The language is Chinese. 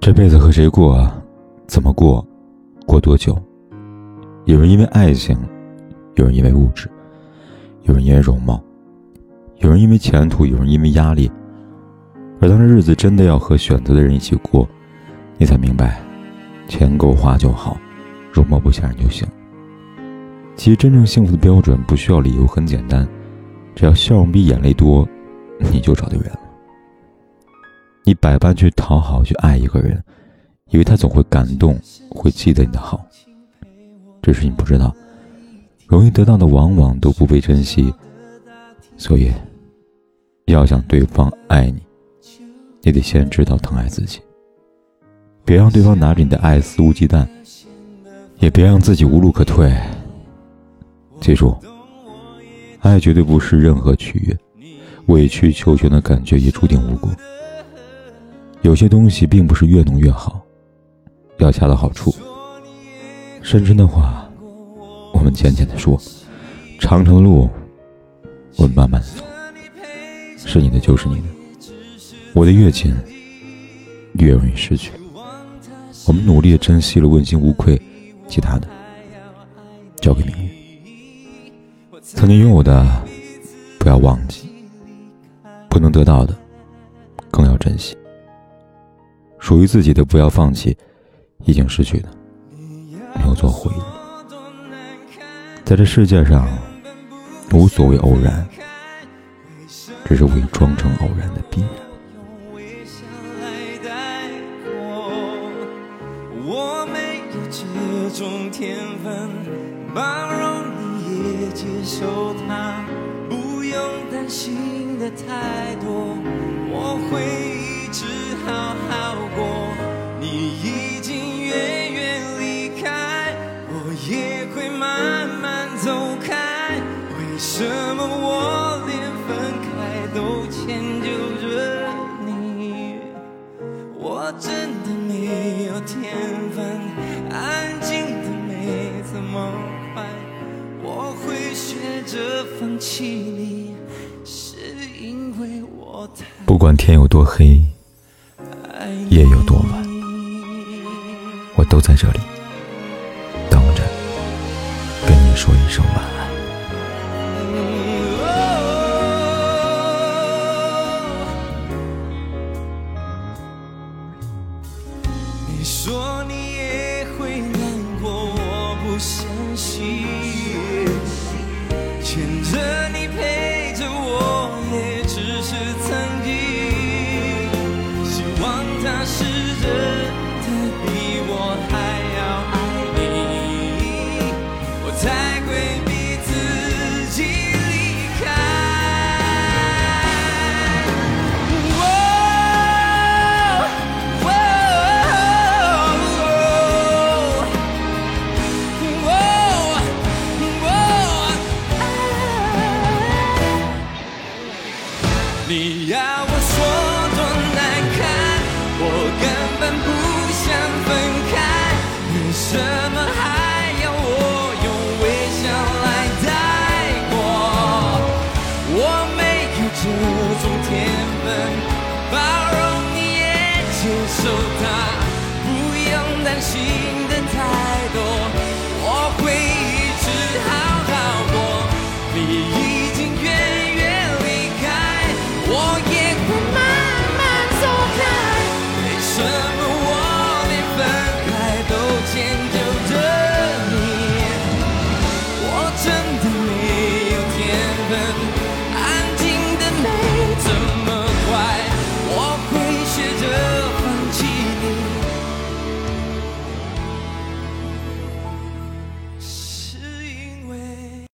这辈子和谁过，怎么过，过多久？有人因为爱情，有人因为物质，有人因为容貌，有人因为前途，有人因为压力。而当这日子真的要和选择的人一起过，你才明白，钱够花就好，容貌不吓人就行。其实真正幸福的标准不需要理由，很简单，只要笑容比眼泪多，你就找对人。你百般去讨好，去爱一个人，以为他总会感动，会记得你的好。只是你不知道，容易得到的往往都不被珍惜。所以，要想对方爱你，你得先知道疼爱自己。别让对方拿着你的爱肆无忌惮，也别让自己无路可退。记住，爱绝对不是任何取悦，委曲求全的感觉也注定无果。有些东西并不是越浓越好，要恰到好处。深深的话，我们浅浅的说；长长的路，我们慢慢的走。是你的就是你的，我的越近，越容易失去。我们努力的珍惜了，问心无愧，其他的交给命运。曾经拥有的，不要忘记；不能得到的，更要珍惜。属于自己的不要放弃，已经失去的留作回忆。在这世界上，无所谓偶然，只是伪装成偶然的必然。我没有这种天分，包容你也接受它，不用担心的太多，不管天有多黑，夜有多晚，我都在这里等着跟你说一声晚安。你说你是真的比我还要爱你，我才会逼自己离开。你要我本不想分开，为什么还要我用微笑来带过？我没有这种天分，包容你也接受他，不用担心